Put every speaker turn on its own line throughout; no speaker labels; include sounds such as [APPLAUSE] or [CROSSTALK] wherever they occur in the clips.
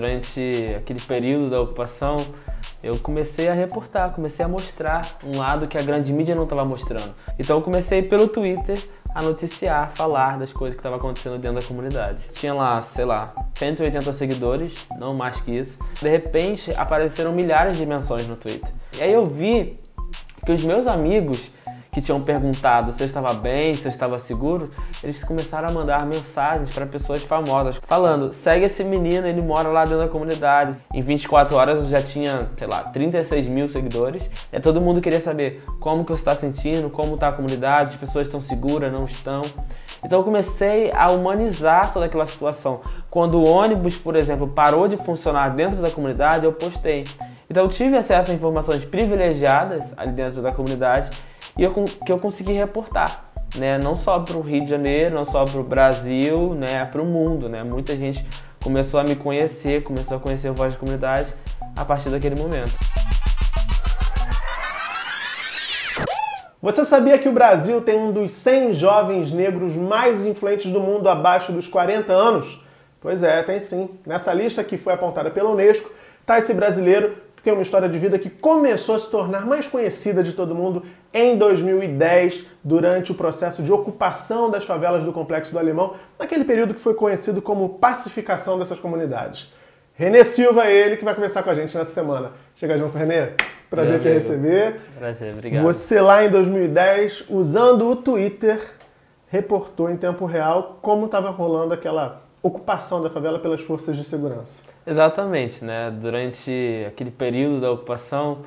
Durante aquele período da ocupação, eu comecei a reportar, comecei a mostrar um lado que a grande mídia não estava mostrando. Então eu comecei pelo Twitter a noticiar, falar das coisas que estavam acontecendo dentro da comunidade. Tinha lá, sei lá, 180 seguidores, não mais que isso. De repente apareceram milhares de menções no Twitter. E aí eu vi que os meus amigos que tinham perguntado se eu estava bem, se eu estava seguro, eles começaram a mandar mensagens para pessoas famosas, falando: segue esse menino, ele mora lá dentro da comunidade. Em 24 horas eu já tinha, sei lá, 36 mil seguidores. E todo mundo queria saber como que você está sentindo, como está a comunidade, as pessoas estão seguras, não estão. Então eu comecei a humanizar toda aquela situação. Quando o ônibus, por exemplo, parou de funcionar dentro da comunidade, eu postei. Então eu tive acesso a informações privilegiadas ali dentro da comunidade e eu, que eu consegui reportar. Né? Não só para o Rio de Janeiro, não só para o Brasil, né? para o mundo. Né? Muita gente começou a me conhecer, começou a conhecer o Voz da Comunidade a partir daquele momento.
Você sabia que o Brasil tem um dos 100 jovens negros mais influentes do mundo abaixo dos 40 anos? Pois é, tem sim. Nessa lista que foi apontada pela Unesco, está esse brasileiro que tem uma história de vida que começou a se tornar mais conhecida de todo mundo em 2010, durante o processo de ocupação das favelas do Complexo do Alemão, naquele período que foi conhecido como pacificação dessas comunidades. Renê Silva é ele que vai conversar com a gente nessa semana. Chega junto, Renê. Prazer Meu te amigo. receber.
Prazer, obrigado.
Você lá em 2010, usando o Twitter, reportou em tempo real como estava rolando aquela ocupação da favela pelas forças de segurança.
Exatamente, né? Durante aquele período da ocupação,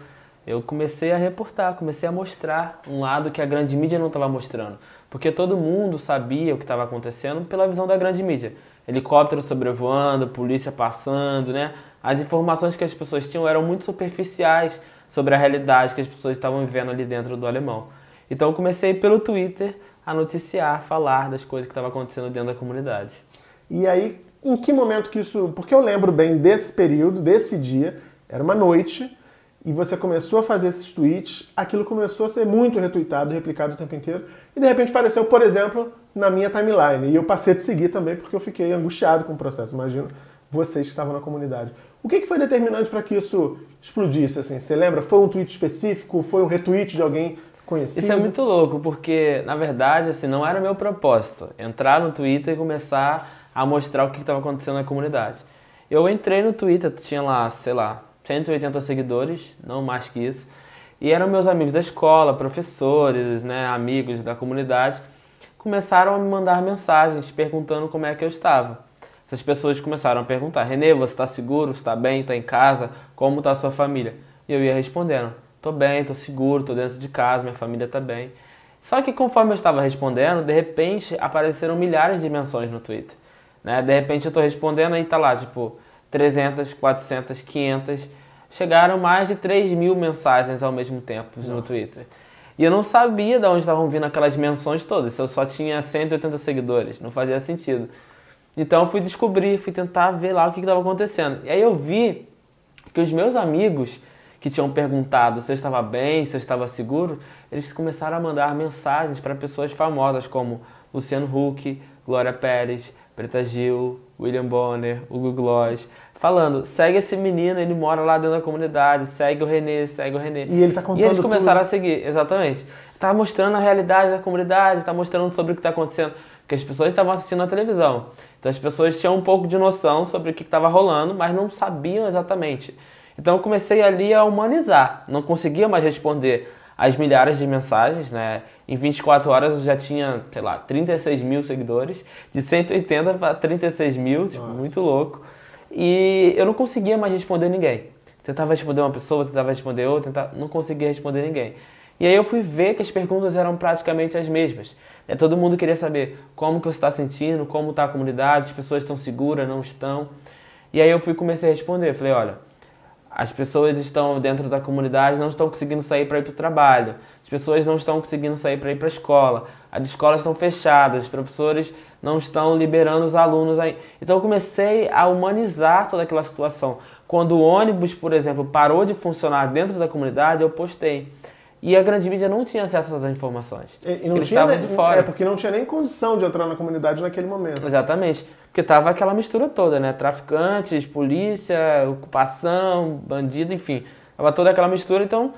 eu comecei a reportar, comecei a mostrar um lado que a grande mídia não estava mostrando. Porque todo mundo sabia o que estava acontecendo pela visão da grande mídia. Helicóptero sobrevoando, polícia passando, né? As informações que as pessoas tinham eram muito superficiais sobre a realidade que as pessoas estavam vivendo ali dentro do alemão. Então eu comecei pelo Twitter a noticiar, falar das coisas que estavam acontecendo dentro da comunidade.
E aí, em que momento que isso. Porque eu lembro bem desse período, desse dia, era uma noite, e você começou a fazer esses tweets, aquilo começou a ser muito retweetado, replicado o tempo inteiro, e de repente apareceu, por exemplo, na minha timeline. E eu passei te seguir também porque eu fiquei angustiado com o processo. Imagino vocês que estavam na comunidade. O que, foi determinante para que isso explodisse? Assim? Você lembra? Foi um tweet específico? Foi um retweet de alguém conhecido?
Isso é muito louco, porque na verdade assim, não era o meu propósito entrar no Twitter e começar a mostrar o que estava acontecendo na comunidade. Eu entrei no Twitter, tinha lá, sei lá, 180 seguidores, não mais que isso, e eram meus amigos da escola, professores, né, amigos da comunidade, começaram a me mandar mensagens perguntando como é que eu estava. Essas pessoas começaram a perguntar: Renê, você está seguro? Está bem? Está em casa? Como está a sua família? E eu ia respondendo: Estou bem, estou seguro, estou dentro de casa, minha família está bem. Só que conforme eu estava respondendo, de repente apareceram milhares de menções no Twitter. Né? De repente eu estou respondendo e tá lá, tipo, 300, 400, 500. Chegaram mais de 3 mil mensagens ao mesmo tempo Nossa. no Twitter. E eu não sabia de onde estavam vindo aquelas menções todas. Eu só tinha 180 seguidores, não fazia sentido. Então eu fui descobrir, fui tentar ver lá o que estava acontecendo. E aí eu vi que os meus amigos que tinham perguntado se eu estava bem, se eu estava seguro, eles começaram a mandar mensagens para pessoas famosas como Luciano Huck, Glória Pérez, Preta Gil, William Bonner, Hugo Gloss, falando, segue esse menino, ele mora lá dentro da comunidade, segue o Renê, segue o Renê.
E ele tá contando
E eles começaram
tudo.
a seguir, exatamente. Tá mostrando a realidade da comunidade, tá mostrando sobre o que está acontecendo. Porque as pessoas estavam assistindo a televisão. Então as pessoas tinham um pouco de noção sobre o que estava rolando, mas não sabiam exatamente. Então eu comecei ali a humanizar. Não conseguia mais responder as milhares de mensagens, né? Em 24 horas eu já tinha, sei lá, 36 mil seguidores, de 180 para 36 mil, tipo, Nossa. muito louco. E eu não conseguia mais responder ninguém. Tentava responder uma pessoa, tentava responder outra, tentava, não conseguia responder ninguém. E aí eu fui ver que as perguntas eram praticamente as mesmas. É, todo mundo queria saber como que você está sentindo, como está a comunidade, as pessoas estão seguras, não estão. E aí eu fui comecei a responder, falei, olha, as pessoas estão dentro da comunidade, não estão conseguindo sair para ir para o trabalho. As pessoas não estão conseguindo sair para ir para a escola. As escolas estão fechadas, os professores não estão liberando os alunos aí. Então eu comecei a humanizar toda aquela situação. Quando o ônibus, por exemplo, parou de funcionar dentro da comunidade, eu postei. E a grande mídia não tinha acesso às informações.
E, e não Eles tinha, estavam de fora. É, porque não tinha nem condição de entrar na comunidade naquele momento.
Exatamente. Porque tava aquela mistura toda, né? Traficantes, polícia, ocupação, bandido, enfim. Tava toda aquela mistura, então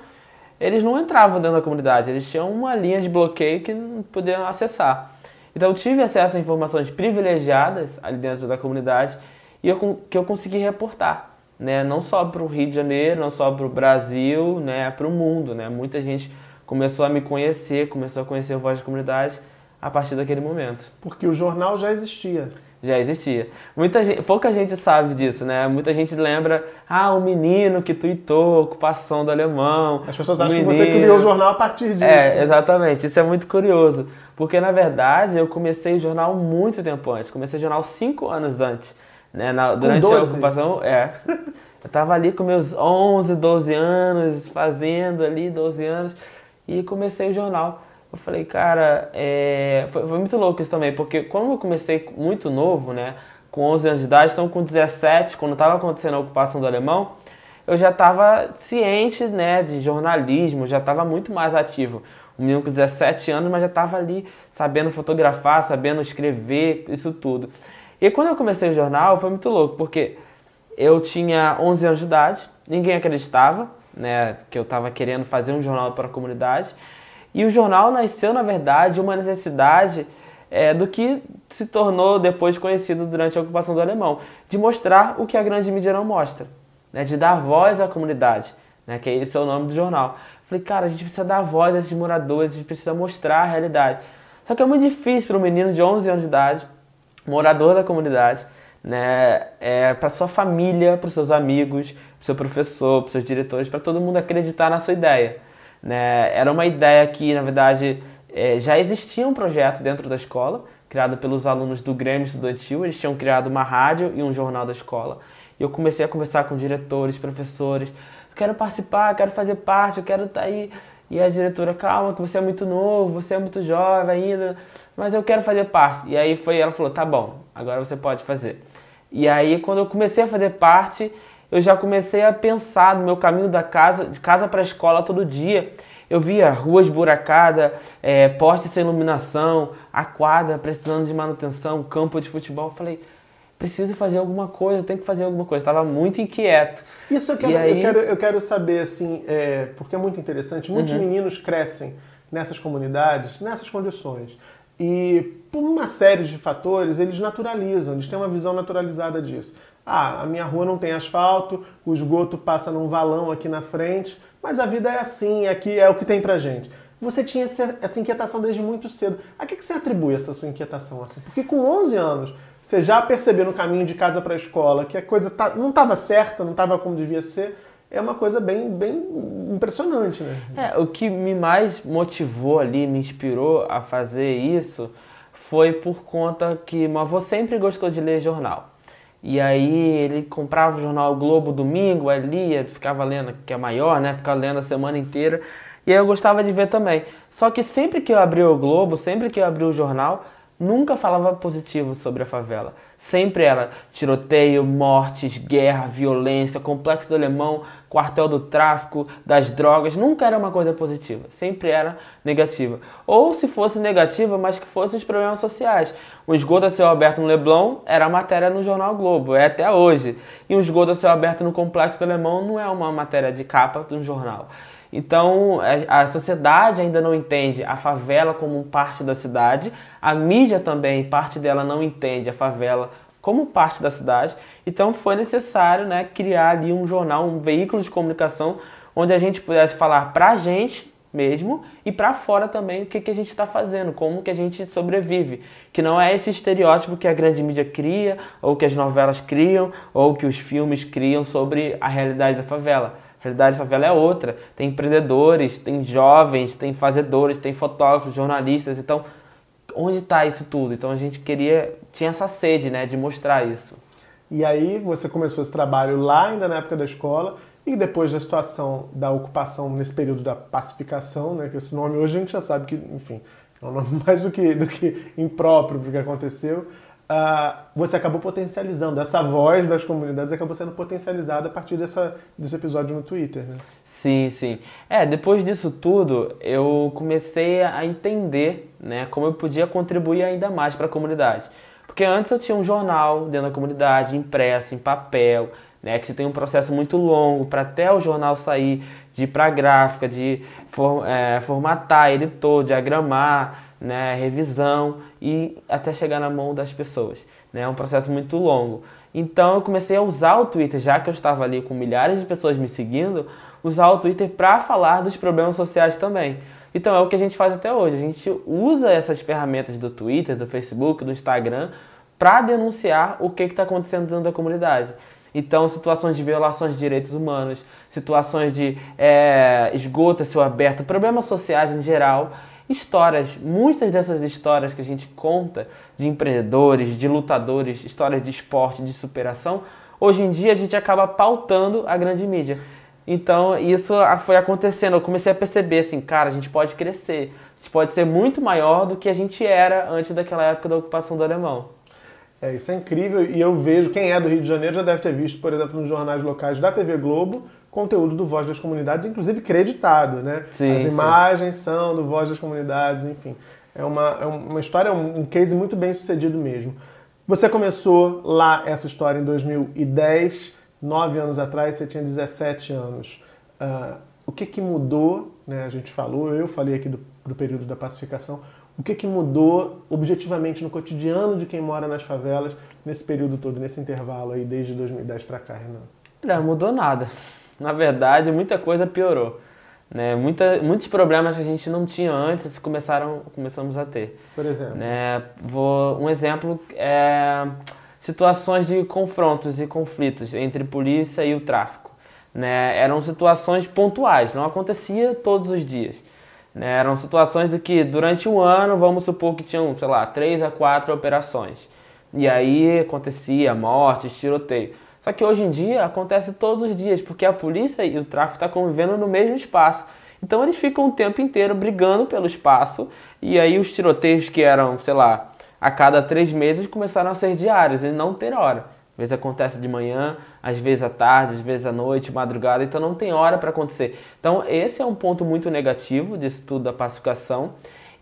eles não entravam dentro da comunidade, eles tinham uma linha de bloqueio que não podiam acessar. Então eu tive acesso a informações privilegiadas ali dentro da comunidade e eu, que eu consegui reportar, né? Não só para o Rio de Janeiro, não só para o Brasil, né? Para o mundo, né? Muita gente começou a me conhecer, começou a conhecer o Voz da Comunidade a partir daquele momento.
Porque o jornal já existia.
Já existia. Muita gente, pouca gente sabe disso, né? Muita gente lembra, ah, o menino que tuitou, ocupação do alemão.
As pessoas acham menino... que você criou o jornal a partir disso.
É, exatamente. Isso é muito curioso. Porque, na verdade, eu comecei o jornal muito tempo antes. Comecei o jornal cinco anos antes. Né? Na, durante 12? a ocupação, é. [LAUGHS] Eu tava ali com meus 11, 12 anos, fazendo ali 12 anos, e comecei o jornal. Eu falei, cara, é... foi, foi, muito louco isso também, porque quando eu comecei muito novo, né, com 11 anos de idade, então com 17, quando estava acontecendo a ocupação do alemão, eu já estava ciente, né, de jornalismo, já estava muito mais ativo. Um menino com 17 anos, mas já estava ali sabendo fotografar, sabendo escrever, isso tudo. E quando eu comecei o jornal, foi muito louco, porque eu tinha 11 anos de idade, ninguém acreditava, né, que eu estava querendo fazer um jornal para a comunidade. E o jornal nasceu, na verdade, uma necessidade é, do que se tornou depois conhecido durante a ocupação do alemão, de mostrar o que a grande mídia não mostra, né, de dar voz à comunidade, né, que esse é o nome do jornal. Falei, cara, a gente precisa dar voz a esses moradores, a gente precisa mostrar a realidade. Só que é muito difícil para um menino de 11 anos de idade, morador da comunidade, né, é, para sua família, para seus amigos, para seu professor, para seus diretores, para todo mundo acreditar na sua ideia. Né? Era uma ideia que, na verdade, é, já existia um projeto dentro da escola, criado pelos alunos do Grêmio Estudantil. Eles tinham criado uma rádio e um jornal da escola. E eu comecei a conversar com diretores, professores. quero participar, quero fazer parte, eu quero estar tá aí. E a diretora, calma, que você é muito novo, você é muito jovem ainda, mas eu quero fazer parte. E aí foi, ela falou, tá bom, agora você pode fazer. E aí quando eu comecei a fazer parte, eu já comecei a pensar no meu caminho da casa, de casa para a escola todo dia. Eu via ruas buracadas, é, postes sem iluminação, a quadra precisando de manutenção, campo de futebol. Eu falei, preciso fazer alguma coisa, tenho que fazer alguma coisa. Estava muito inquieto.
Isso eu quero, aí... eu quero, eu quero saber, assim, é, porque é muito interessante. Muitos uhum. meninos crescem nessas comunidades, nessas condições. E por uma série de fatores, eles naturalizam, eles têm uma visão naturalizada disso. Ah, a minha rua não tem asfalto, o esgoto passa num valão aqui na frente, mas a vida é assim, aqui é o que tem pra gente. Você tinha essa, inquietação desde muito cedo. A que, que você atribui essa sua inquietação assim? Porque com 11 anos, você já percebeu no caminho de casa para a escola que a coisa tá, não estava certa, não estava como devia ser. É uma coisa bem, bem impressionante, né?
É, o que me mais motivou ali, me inspirou a fazer isso, foi por conta que meu avô sempre gostou de ler jornal. E aí ele comprava o jornal Globo domingo, aí ficava lendo, que é maior, né? Ficava lendo a semana inteira. E aí eu gostava de ver também. Só que sempre que eu abria o Globo, sempre que eu abria o jornal, nunca falava positivo sobre a favela. Sempre era tiroteio, mortes, guerra, violência, complexo do alemão, quartel do tráfico, das drogas. Nunca era uma coisa positiva. Sempre era negativa. Ou se fosse negativa, mas que fossem os problemas sociais. O esgoto a céu aberto no Leblon era matéria no Jornal Globo, é até hoje. E o esgoto a céu aberto no Complexo do Alemão não é uma matéria de capa de um jornal. Então, a sociedade ainda não entende a favela como parte da cidade, a mídia também, parte dela não entende a favela como parte da cidade. Então, foi necessário né, criar ali um jornal, um veículo de comunicação onde a gente pudesse falar para a gente mesmo e para fora também o que, que a gente está fazendo, como que a gente sobrevive. Que não é esse estereótipo que a grande mídia cria, ou que as novelas criam, ou que os filmes criam sobre a realidade da favela. Realidade da favela é outra. Tem empreendedores, tem jovens, tem fazedores, tem fotógrafos, jornalistas. Então, onde está isso tudo? Então a gente queria, tinha essa sede né, de mostrar isso.
E aí você começou esse trabalho lá ainda na época da escola e depois da situação da ocupação nesse período da pacificação, né, que esse nome hoje a gente já sabe que, enfim, é um nome [LAUGHS] mais do que, do que impróprio para o que aconteceu, uh, você acabou potencializando, essa voz das comunidades acabou sendo potencializada a partir dessa, desse episódio no Twitter, né?
Sim, sim. É, depois disso tudo, eu comecei a entender né, como eu podia contribuir ainda mais para a comunidade. Porque antes eu tinha um jornal dentro da comunidade, impresso, em papel, né, que tem um processo muito longo para até o jornal sair, de ir para a gráfica, de for, é, formatar todo, diagramar, né, revisão e até chegar na mão das pessoas. Né, é um processo muito longo. Então eu comecei a usar o Twitter, já que eu estava ali com milhares de pessoas me seguindo, usar o Twitter para falar dos problemas sociais também. Então é o que a gente faz até hoje. A gente usa essas ferramentas do Twitter, do Facebook, do Instagram para denunciar o que está acontecendo dentro da comunidade. Então, situações de violações de direitos humanos, situações de é, esgoto a aberto, problemas sociais em geral, histórias, muitas dessas histórias que a gente conta de empreendedores, de lutadores, histórias de esporte, de superação, hoje em dia a gente acaba pautando a grande mídia. Então, isso foi acontecendo. Eu comecei a perceber assim, cara, a gente pode crescer. A gente pode ser muito maior do que a gente era antes daquela época da ocupação do alemão.
É, isso é incrível e eu vejo, quem é do Rio de Janeiro já deve ter visto, por exemplo, nos jornais locais da TV Globo, conteúdo do Voz das Comunidades, inclusive creditado, né? Sim, As imagens sim. são do Voz das Comunidades, enfim. É uma, é uma história, um case muito bem sucedido mesmo. Você começou lá essa história em 2010, nove anos atrás, você tinha 17 anos. Uh, o que, que mudou? Né? A gente falou, eu falei aqui do, do período da pacificação. O que, que mudou objetivamente no cotidiano de quem mora nas favelas nesse período todo, nesse intervalo aí, desde 2010 para cá, Renan?
Não mudou nada. Na verdade, muita coisa piorou. Né? Muita, muitos problemas que a gente não tinha antes começaram, começamos a ter.
Por exemplo?
Né? Vou, um exemplo é situações de confrontos e conflitos entre polícia e o tráfico. Né? Eram situações pontuais, não acontecia todos os dias. Né? Eram situações de que durante um ano, vamos supor que tinham, sei lá, três a quatro operações. E aí acontecia mortes, tiroteio. Só que hoje em dia acontece todos os dias, porque a polícia e o tráfico estão tá convivendo no mesmo espaço. Então eles ficam o tempo inteiro brigando pelo espaço. E aí os tiroteios que eram, sei lá, a cada três meses começaram a ser diários e não ter hora. Às vezes acontece de manhã, às vezes à tarde, às vezes à noite, madrugada, então não tem hora para acontecer. Então esse é um ponto muito negativo disso tudo da pacificação.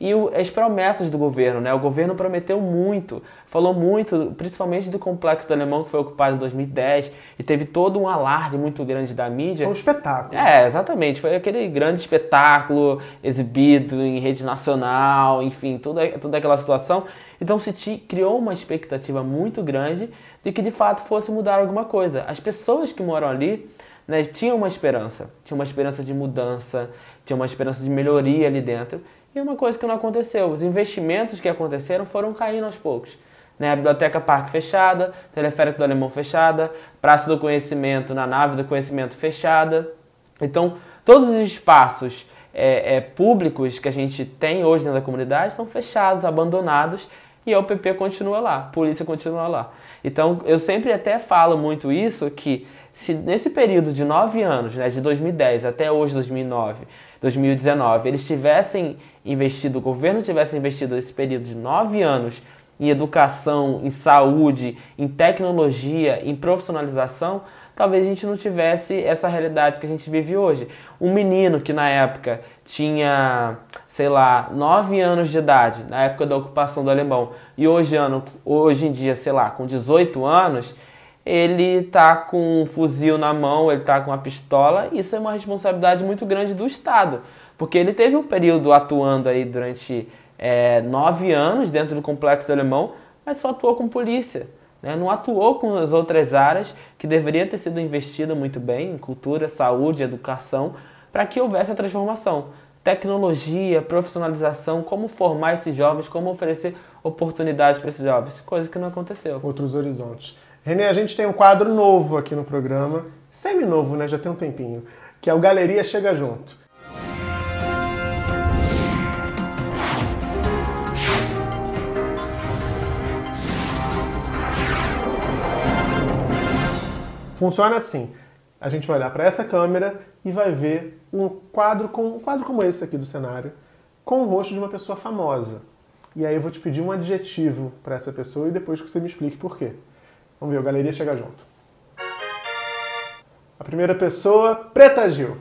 E o, as promessas do governo, né? O governo prometeu muito, falou muito, principalmente do complexo do Alemão que foi ocupado em 2010 e teve todo um alarde muito grande da mídia.
Foi um espetáculo.
É, exatamente. Foi aquele grande espetáculo exibido em rede nacional, enfim, toda, toda aquela situação. Então se criou uma expectativa muito grande de que de fato fosse mudar alguma coisa. As pessoas que moram ali né, tinham uma esperança, tinham uma esperança de mudança, tinham uma esperança de melhoria ali dentro. E uma coisa que não aconteceu, os investimentos que aconteceram foram caindo aos poucos. Né, a Biblioteca Parque fechada, Teleférico do Alemão fechada, Praça do Conhecimento na nave do Conhecimento fechada. Então, todos os espaços é, é, públicos que a gente tem hoje da comunidade estão fechados, abandonados, e a UPP continua lá, a polícia continua lá. Então, eu sempre até falo muito isso, que se nesse período de nove anos, né, de 2010 até hoje, 2009, 2019, eles tivessem investido, o governo tivesse investido esse período de nove anos em educação, em saúde, em tecnologia, em profissionalização, talvez a gente não tivesse essa realidade que a gente vive hoje. Um menino que na época tinha, sei lá, 9 anos de idade, na época da ocupação do alemão, e hoje, ano, hoje em dia, sei lá, com 18 anos, ele tá com um fuzil na mão, ele tá com uma pistola, isso é uma responsabilidade muito grande do Estado, porque ele teve um período atuando aí durante é, nove anos dentro do complexo do alemão, mas só atuou com polícia né? não atuou com as outras áreas que deveria ter sido investida muito bem, em cultura, saúde, educação, para que houvesse a transformação. Tecnologia, profissionalização, como formar esses jovens, como oferecer oportunidades para esses jovens, coisa que não aconteceu.
Outros horizontes. Renê, a gente tem um quadro novo aqui no programa, semi-novo, né? Já tem um tempinho, que é o Galeria Chega Junto. Funciona assim. A gente vai olhar para essa câmera e vai ver um quadro, com, um quadro como esse aqui do cenário, com o rosto de uma pessoa famosa. E aí eu vou te pedir um adjetivo para essa pessoa e depois que você me explique por quê. Vamos ver, o galeria chega junto. A primeira pessoa, Preta Gil.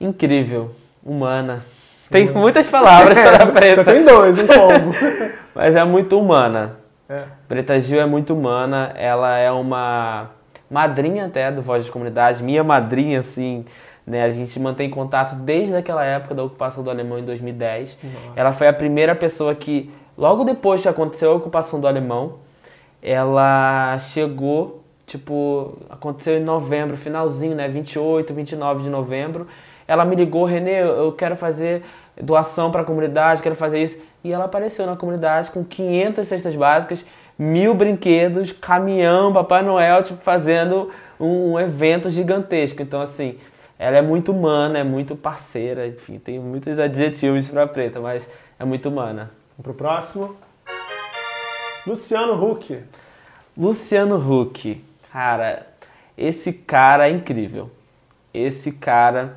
Incrível, humana. Tem muitas palavras para [LAUGHS] Preta.
tem dois, um combo. [LAUGHS]
Mas é muito humana.
É.
Preta Gil é muito humana, ela é uma madrinha até do Voz de Comunidade, minha madrinha, assim, né? A gente mantém contato desde aquela época da ocupação do Alemão em 2010.
Nossa.
Ela foi a primeira pessoa que, logo depois que aconteceu a ocupação do Alemão, ela chegou, tipo, aconteceu em novembro, finalzinho, né? 28, 29 de novembro. Ela me ligou, Renê, eu quero fazer doação para a comunidade, quero fazer isso. E ela apareceu na comunidade com 500 cestas básicas, mil brinquedos, caminhão, Papai Noel, tipo, fazendo um, um evento gigantesco. Então, assim, ela é muito humana, é muito parceira, enfim, tem muitos adjetivos para preta, mas é muito humana.
Vamos pro próximo. Luciano Huck.
Luciano Huck, cara, esse cara é incrível. Esse cara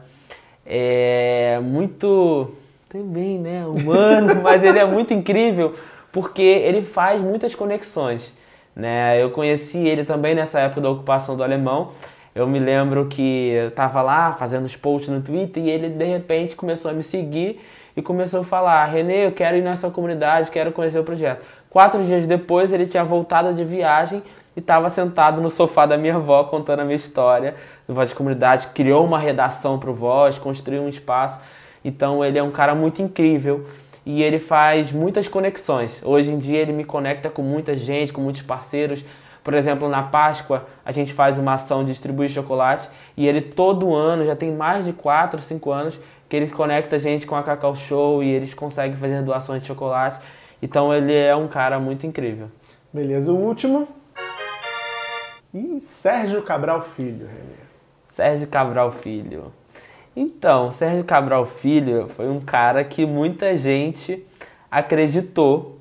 é muito também, né, humano, [LAUGHS] mas ele é muito incrível porque ele faz muitas conexões, né? Eu conheci ele também nessa época da ocupação do alemão. Eu me lembro que eu tava lá fazendo os posts no Twitter e ele de repente começou a me seguir e começou a falar: Renê, eu quero ir nessa comunidade, quero conhecer o projeto. Quatro dias depois ele tinha voltado de viagem e estava sentado no sofá da minha avó contando a minha história do Voz de Comunidade, criou uma redação para o Voz, construiu um espaço. Então ele é um cara muito incrível e ele faz muitas conexões. Hoje em dia ele me conecta com muita gente, com muitos parceiros. Por exemplo, na Páscoa a gente faz uma ação de distribuir chocolate e ele todo ano, já tem mais de 4, 5 anos, que ele conecta a gente com a Cacau Show e eles conseguem fazer doações de chocolate. Então ele é um cara muito incrível.
Beleza, o último. E Sérgio Cabral Filho, Renê.
Sérgio Cabral Filho. Então, Sérgio Cabral Filho foi um cara que muita gente acreditou,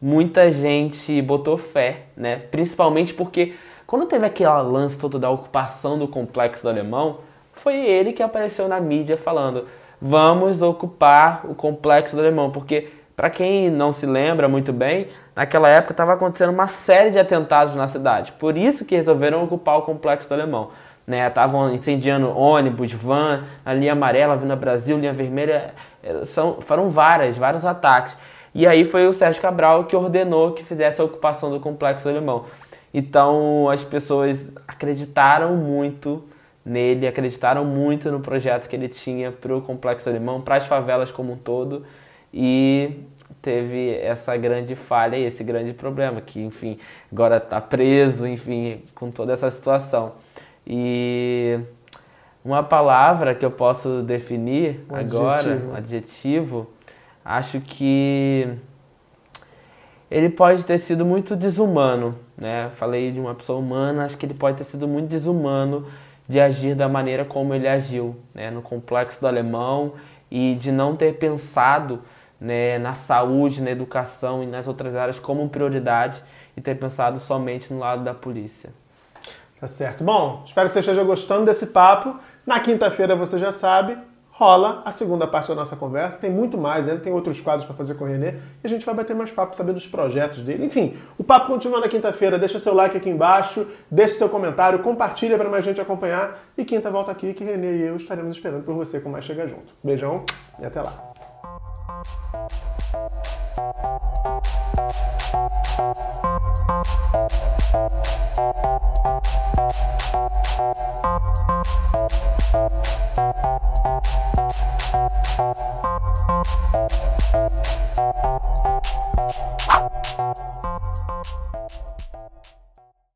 muita gente botou fé, né? Principalmente porque quando teve aquele lance todo da ocupação do complexo do Alemão, foi ele que apareceu na mídia falando: "Vamos ocupar o complexo do Alemão", porque para quem não se lembra muito bem, naquela época estava acontecendo uma série de atentados na cidade. Por isso que resolveram ocupar o complexo do Alemão né? Estavam incendiando ônibus, van, a linha amarela, vindo Brasil, linha vermelha, é, são, foram várias, vários ataques. E aí foi o Sérgio Cabral que ordenou que fizesse a ocupação do complexo alemão. Então as pessoas acreditaram muito nele, acreditaram muito no projeto que ele tinha para o complexo alemão, para as favelas como um todo, e teve essa grande falha e esse grande problema, que enfim, agora está preso, enfim, com toda essa situação. E uma palavra que eu posso definir um agora, adjetivo. um adjetivo, acho que ele pode ter sido muito desumano, né? Falei de uma pessoa humana, acho que ele pode ter sido muito desumano de agir da maneira como ele agiu, né? No complexo do alemão e de não ter pensado né, na saúde, na educação e nas outras áreas como prioridade e ter pensado somente no lado da polícia.
Tá certo. Bom, espero que você esteja gostando desse papo. Na quinta-feira, você já sabe, rola a segunda parte da nossa conversa. Tem muito mais ainda, tem outros quadros para fazer com o Renê. E a gente vai bater mais papo, saber dos projetos dele. Enfim, o papo continua na quinta-feira. Deixa seu like aqui embaixo, deixa seu comentário, compartilha para mais gente acompanhar. E quinta volta aqui que Renê e eu estaremos esperando por você com mais Chega Junto. Beijão e até lá. you